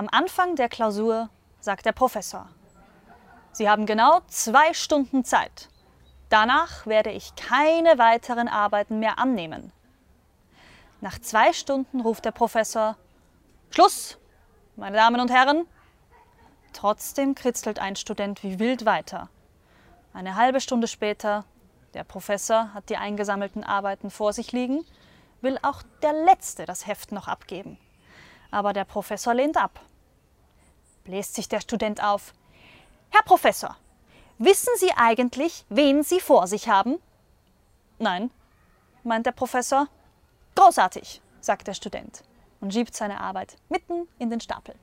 Am Anfang der Klausur sagt der Professor, Sie haben genau zwei Stunden Zeit. Danach werde ich keine weiteren Arbeiten mehr annehmen. Nach zwei Stunden ruft der Professor, Schluss, meine Damen und Herren. Trotzdem kritzelt ein Student wie wild weiter. Eine halbe Stunde später, der Professor hat die eingesammelten Arbeiten vor sich liegen, will auch der Letzte das Heft noch abgeben. Aber der Professor lehnt ab. Bläst sich der Student auf. Herr Professor, wissen Sie eigentlich, wen Sie vor sich haben? Nein, meint der Professor. Großartig, sagt der Student und schiebt seine Arbeit mitten in den Stapel.